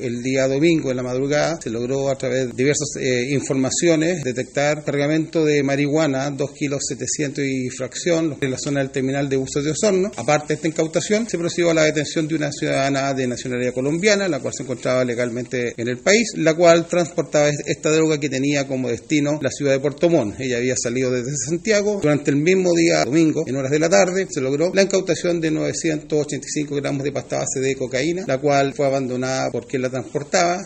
El día domingo, en la madrugada, se logró a través de diversas eh, informaciones detectar cargamento de marihuana, 2 kilos 700 y fracción, en la zona del terminal de buses de Osorno. Aparte de esta incautación, se procedió a la detención de una ciudadana de nacionalidad colombiana, la cual se encontraba legalmente en el país, la cual transportaba esta droga que tenía como destino la ciudad de Puerto Montt. Ella había salido desde Santiago. Durante el mismo día, domingo, en horas de la tarde, se logró la incautación de 985 gramos de pasta base de cocaína, la cual fue abandonada por quien transportaba